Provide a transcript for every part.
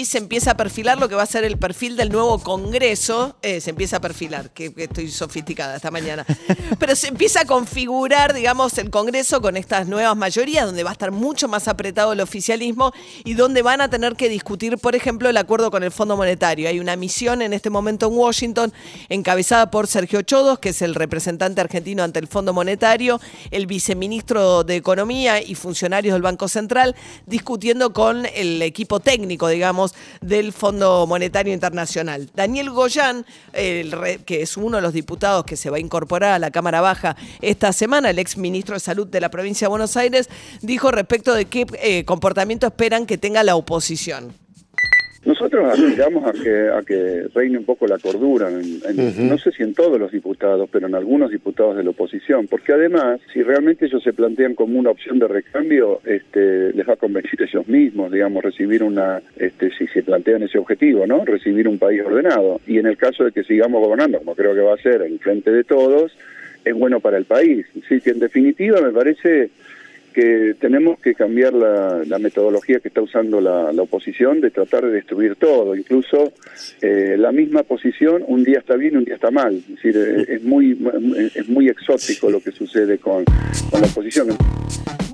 Y se empieza a perfilar lo que va a ser el perfil del nuevo Congreso. Eh, se empieza a perfilar, que, que estoy sofisticada esta mañana. Pero se empieza a configurar, digamos, el Congreso con estas nuevas mayorías, donde va a estar mucho más apretado el oficialismo y donde van a tener que discutir, por ejemplo, el acuerdo con el Fondo Monetario. Hay una misión en este momento en Washington, encabezada por Sergio Chodos, que es el representante argentino ante el Fondo Monetario, el viceministro de Economía y funcionarios del Banco Central, discutiendo con el equipo técnico, digamos, del Fondo Monetario Internacional. Daniel Goyán, el que es uno de los diputados que se va a incorporar a la Cámara Baja esta semana, el ex ministro de Salud de la provincia de Buenos Aires, dijo respecto de qué eh, comportamiento esperan que tenga la oposición. Nosotros aspiramos a que, a que reine un poco la cordura, en- en- no sé si en todos los diputados, pero en algunos diputados de la oposición, porque además, si realmente ellos se plantean como una opción de recambio, este, les va a convenir ellos mismos, digamos, recibir una, este, si se plantean ese objetivo, ¿no? Recibir un país ordenado. Y en el caso de que sigamos gobernando, como creo que va a ser, en frente de todos, es bueno para el país. Sí, que en definitiva me parece que tenemos que cambiar la, la metodología que está usando la, la oposición de tratar de destruir todo, incluso eh, la misma posición un día está bien y un día está mal, es decir, eh, es muy es muy exótico lo que sucede con, con la oposición.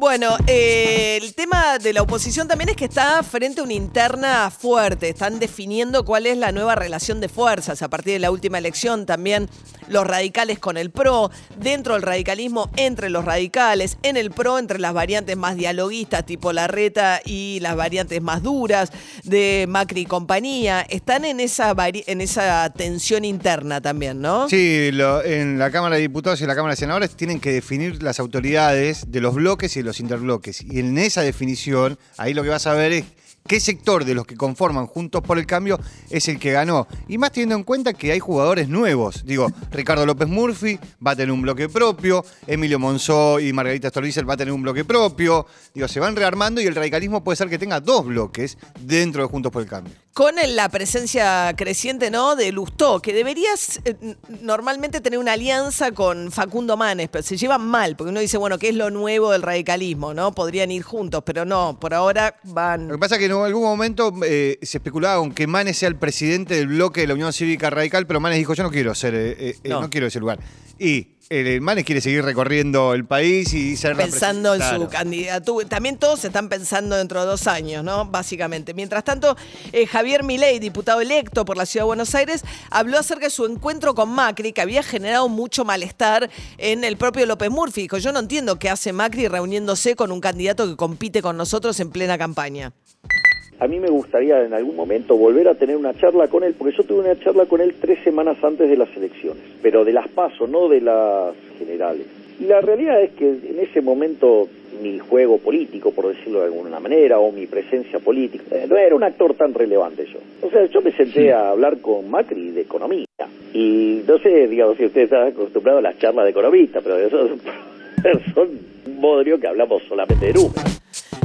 Bueno, eh, el tema de la oposición también es que está frente a una interna fuerte. Están definiendo cuál es la nueva relación de fuerzas a partir de la última elección. También los radicales con el PRO, dentro del radicalismo entre los radicales, en el PRO entre las variantes más dialoguistas tipo Larreta y las variantes más duras de Macri y compañía. Están en esa, en esa tensión interna también, ¿no? Sí, lo- en la Cámara de Diputados y la Cámara de Senadores tienen que definir las autoridades de los bloques y los interbloques. Y en esa definición, ahí lo que vas a ver es qué sector de los que conforman Juntos por el Cambio es el que ganó. Y más teniendo en cuenta que hay jugadores nuevos. Digo, Ricardo López Murphy va a tener un bloque propio, Emilio Monzó y Margarita Stolbizer va a tener un bloque propio. Digo, se van rearmando y el radicalismo puede ser que tenga dos bloques dentro de Juntos por el Cambio. Con la presencia creciente, ¿no? De Lustó, que deberías eh, normalmente tener una alianza con Facundo Manes, pero se llevan mal, porque uno dice, bueno, ¿qué es lo nuevo del radicalismo, no? Podrían ir juntos, pero no, por ahora Lo van. que pasa es que en algún momento eh, se especulaba con que Manes sea el presidente del bloque de la Unión Cívica Radical, pero Manes dijo, yo no quiero ser, eh, eh, No. no. quiero ese lugar. Y eh, Manes quiere seguir recorriendo el país y ser Pensando en su Claro. candidatura. También todos están pensando dentro de dos años, ¿no? Básicamente. Mientras tanto, eh, Javier Milei, diputado electo por la Ciudad de Buenos Aires, habló acerca de su encuentro con Macri, que había generado mucho malestar en el propio López Murphy. Dijo, yo no entiendo qué hace Macri reuniéndose con un candidato que compite con nosotros en plena campaña. A mí me gustaría en algún momento volver a tener una charla con él, porque yo tuve una charla con él tres semanas antes de las elecciones, pero de las paso, no de las generales. Y la realidad es que en ese momento mi juego político, por decirlo de alguna manera, o mi presencia política, eh, no era un actor tan relevante yo. O sea, yo me senté a hablar con Macri de economía. Y no sé, digamos, si usted está acostumbrado a las charlas de economista, pero eso son un bodrio que hablamos solamente de números.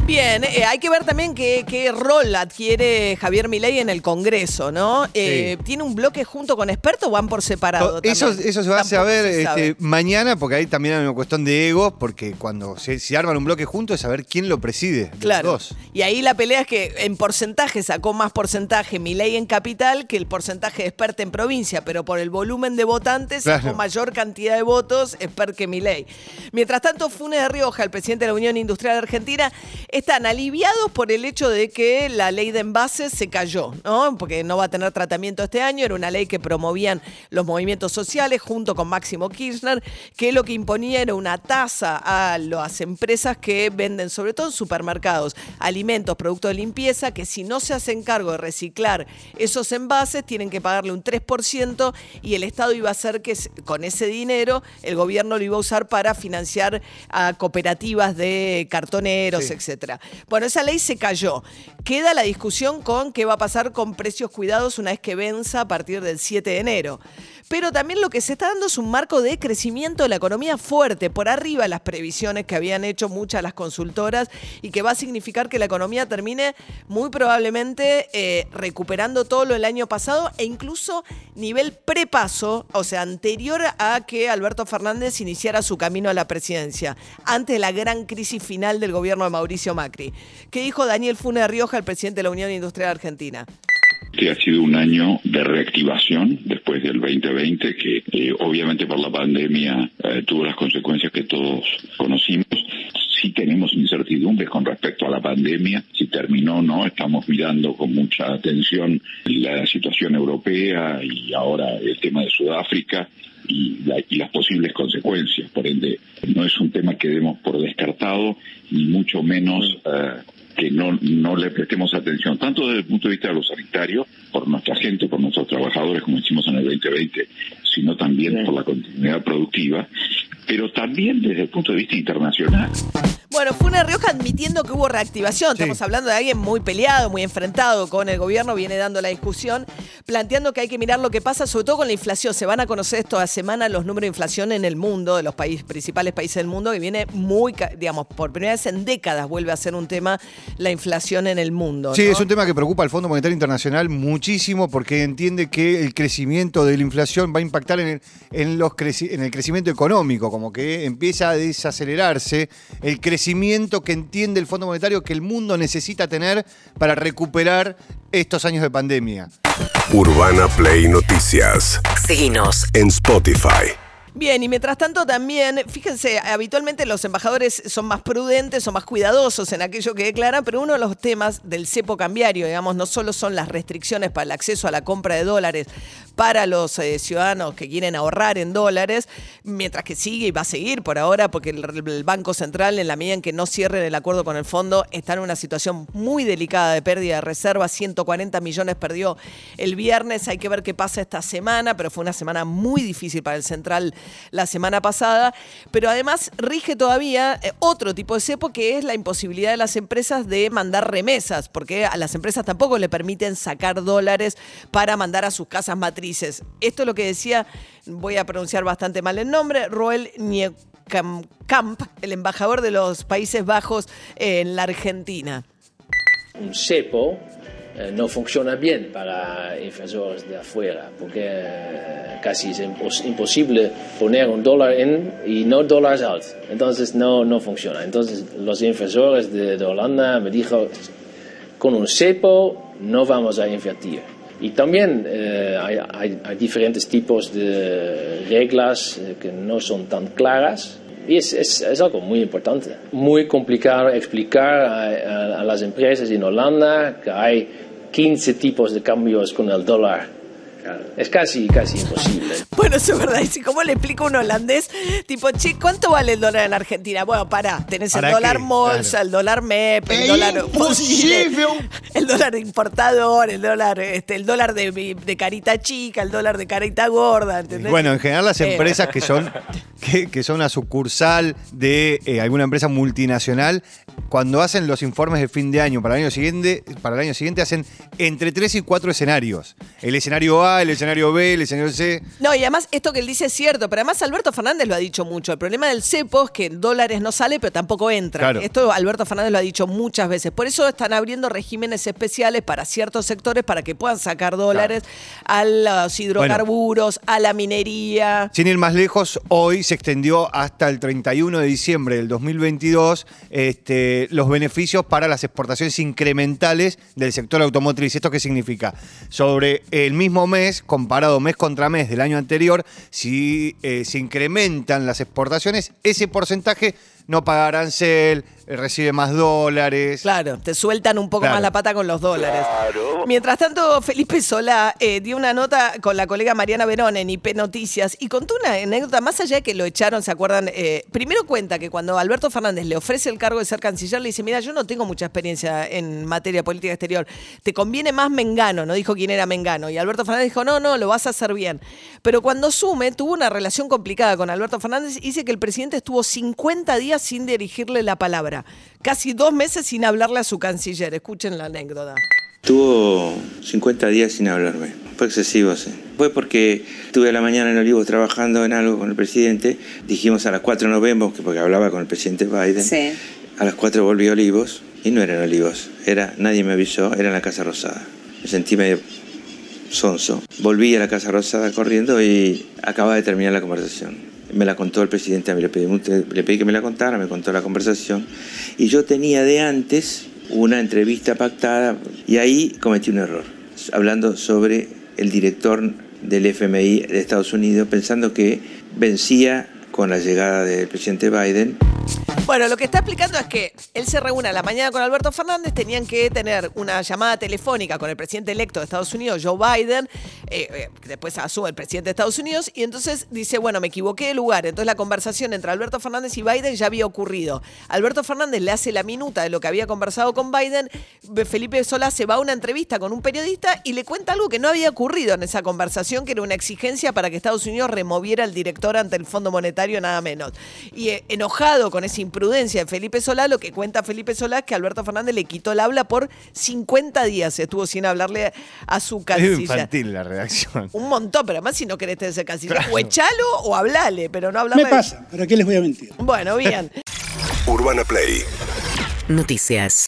Bien, eh, hay que ver también qué, qué rol adquiere Javier Milei en el Congreso, ¿no? Eh, ¿Tiene un bloque junto con expertos o van por separado? Eso, también? eso se va a saber este, mañana, porque ahí también hay una cuestión de egos, porque cuando se, se arman un bloque juntos es saber quién lo preside. de los Claro. dos. Y ahí la pelea es que en porcentaje sacó más porcentaje Milei en capital que el porcentaje de expert en provincia, pero por el volumen de votantes sacó Claro. mayor cantidad de votos expert que Milei. Mientras tanto, Funes de Rioja, el presidente de la Unión Industrial Argentina, están aliviados por el hecho de que la ley de envases se cayó, ¿no? Porque no va a tener tratamiento este año, era una ley que promovían los movimientos sociales junto con Máximo Kirchner, que lo que imponía era una tasa a las empresas que venden, sobre todo en supermercados, alimentos, productos de limpieza, que si no se hacen cargo de reciclar esos envases, tienen que pagarle un 3% y el Estado iba a hacer que con ese dinero el gobierno lo iba a usar para financiar a cooperativas de cartoneros, Sí. etcétera. Bueno, esa ley se cayó. Queda la discusión con qué va a pasar con precios cuidados una vez que venza a partir del 7 de enero. Pero también lo que se está dando es un marco de crecimiento de la economía fuerte, por arriba las previsiones que habían hecho muchas las consultoras y que va a significar que la economía termine muy probablemente eh, recuperando todo lo del año pasado e incluso nivel prepaso, o sea, anterior a que Alberto Fernández iniciara su camino a la presidencia, antes de la gran crisis final del gobierno de Mauricio Macri. ¿Qué dijo Daniel Funes Rioja, el presidente de la Unión Industrial Argentina? Que ha sido un año de reactivación después del 2020, que eh, obviamente por la pandemia eh, tuvo las consecuencias que todos conocimos. Sí tenemos incertidumbres con respecto a la pandemia, si terminó o no, estamos mirando con mucha atención la situación europea y ahora el tema de Sudáfrica y, la- y las posibles consecuencias. Por ende, no es un tema que demos por descartado, ni mucho menos eh, que no, no le prestemos atención, tanto desde el punto de vista de lo sanitario, por nuestra gente, por nuestros trabajadores, como hicimos en el 2020, sino también por la continuidad productiva, pero también desde el punto de vista internacional. Bueno, Funes Rioja admitiendo que hubo reactivación. Sí. Estamos hablando de alguien muy peleado, muy enfrentado con el gobierno, viene dando la discusión, planteando que hay que mirar lo que pasa, sobre todo con la inflación. Se van a conocer esta semana los números de inflación en el mundo, de los países, principales países del mundo, que viene muy, digamos, por primera vez en décadas vuelve a ser un tema la inflación en el mundo. Sí, ¿no? es un tema que preocupa al Fondo Monetario Internacional muchísimo porque entiende que el crecimiento de la inflación va a impactar en el, en los creci- en el crecimiento económico, como que empieza a desacelerarse el crecimiento que entiende el Fondo Monetario que el mundo necesita tener para recuperar estos años de pandemia. Urbana Play Noticias. Seguinos. En Spotify. Bien, y mientras tanto también, fíjense, habitualmente los embajadores son más prudentes, son más cuidadosos en aquello que declaran, pero uno de los temas del cepo cambiario, digamos, no solo son las restricciones para el acceso a la compra de dólares para los eh, ciudadanos que quieren ahorrar en dólares, mientras que sigue y va a seguir por ahora, porque el, Banco Central, en la medida en que no cierren el acuerdo con el fondo, está en una situación muy delicada de pérdida de reservas, 140 millones perdió el viernes, hay que ver qué pasa esta semana, pero fue una semana muy difícil para el Central la semana pasada, pero además rige todavía eh, otro tipo de cepo que es la imposibilidad de las empresas de mandar remesas, porque a las empresas tampoco le permiten sacar dólares para mandar a sus casas matrices. Esto es lo que decía, voy a pronunciar bastante mal el nombre, Roel Niekamp, el embajador de los Países Bajos en la Argentina. un cepo eh, no funciona bien para inversores de afuera, porque eh, casi es impos- imposible poner un dólar en y no dólares out. Entonces no, no funciona. Entonces los inversores de, de Holanda me dijo, con un cepo no vamos a invertir. Y también eh, hay, diferentes tipos de reglas que no son tan claras. Y es, es- algo muy importante. Muy complicado explicar a las empresas en Holanda que hay 15 tipos de cambios con el dólar. Es casi, casi imposible. Bueno, eso es verdad. Y si, ¿cómo le explico a un holandés? Tipo, che, ¿cuánto vale el dólar en Argentina? Bueno, pará, tenés el ¿Para dólar qué? Molsa, Claro. el dólar MEP, el ¡Es dólar imposible! el dólar importador, el dólar, este, el dólar de, de carita chica, el dólar de carita gorda, ¿entendés? Bueno, en general las Eh, empresas que son, que, que son una sucursal de eh, alguna empresa multinacional, cuando hacen los informes de fin de año para el año siguiente, para el año siguiente hacen entre tres y cuatro escenarios. El escenario A, el escenario B, el escenario C. No, y además esto que él dice es cierto, pero además Alberto Fernández lo ha dicho mucho. El problema del cepo es que en dólares no sale, pero tampoco entra. Claro. Esto Alberto Fernández lo ha dicho muchas veces. Por eso están abriendo regímenes especiales para ciertos sectores para que puedan sacar dólares a los hidrocarburos, a la minería. Sin ir más lejos, hoy se extendió hasta el 31 de diciembre del 2022 este, los beneficios para las exportaciones incrementales del sector automotriz. ¿Esto qué significa? Sobre el mismo mes, comparado mes contra mes del año anterior, si eh, se incrementan las exportaciones, ese porcentaje no paga arancel, eh, recibe más dólares. Claro, te sueltan un poco Claro. más la pata con los dólares. Mientras tanto, Felipe Solá eh, dio una nota con la colega Mariana Verón en IP Noticias y contó una anécdota, más allá de que lo echaron, ¿se acuerdan? Eh, primero cuenta que cuando Alberto Fernández le ofrece el cargo de ser canciller, le dice, mira, yo no tengo mucha experiencia en materia política exterior, te conviene más Mengano, no dijo quién era Mengano. Y Alberto Fernández dijo, no, no, lo vas a hacer bien. Pero cuando sume, tuvo una relación complicada con Alberto Fernández y dice que el presidente estuvo 50 días sin dirigirle la palabra, casi dos meses sin hablarle a su canciller. Escuchen la anécdota. Tuvo 50 días sin hablarme. Fue excesivo, sí. Fue porque estuve a la mañana en Olivos trabajando en algo con el presidente. Dijimos a las 4 nos vemos, que porque hablaba con el presidente Biden. Sí. A las 4 volví a Olivos y no eran Olivos. Era, nadie me avisó, era en la Casa Rosada. Me sentí medio sonso. Volví a la Casa Rosada corriendo y acababa de terminar la conversación. Me la contó el presidente, le pedí, le pedí que me la contara, me contó la conversación. Y yo tenía de antes una entrevista pactada y ahí cometí un error, hablando sobre el director del FMI de Estados Unidos, pensando que vencía con la llegada del presidente Biden. Bueno, lo que está explicando es que él se reúne a la mañana con Alberto Fernández, tenían que tener una llamada telefónica con el presidente electo de Estados Unidos, Joe Biden, eh, eh, después asume el presidente de Estados Unidos, y entonces dice, bueno, me equivoqué de lugar. Entonces la conversación entre Alberto Fernández y Biden ya había ocurrido. Alberto Fernández le hace la minuta de lo que había conversado con Biden, Felipe Solá se va a una entrevista con un periodista y le cuenta algo que no había ocurrido en esa conversación, que era una exigencia para que Estados Unidos removiera al director ante el Fondo Monetario, nada menos. Y eh, enojado con esa imprudencia de Felipe Solá, lo que cuenta Felipe Solá es que Alberto Fernández le quitó el habla por 50 días, estuvo sin hablarle a su Es canciller. infantil la redacción. Un montón, pero además si no querés tener ese canciller, o echalo o hablale, pero no Me hablarle. pasa, ¿para qué les voy a mentir? Bueno, bien. Urbana Play Noticias.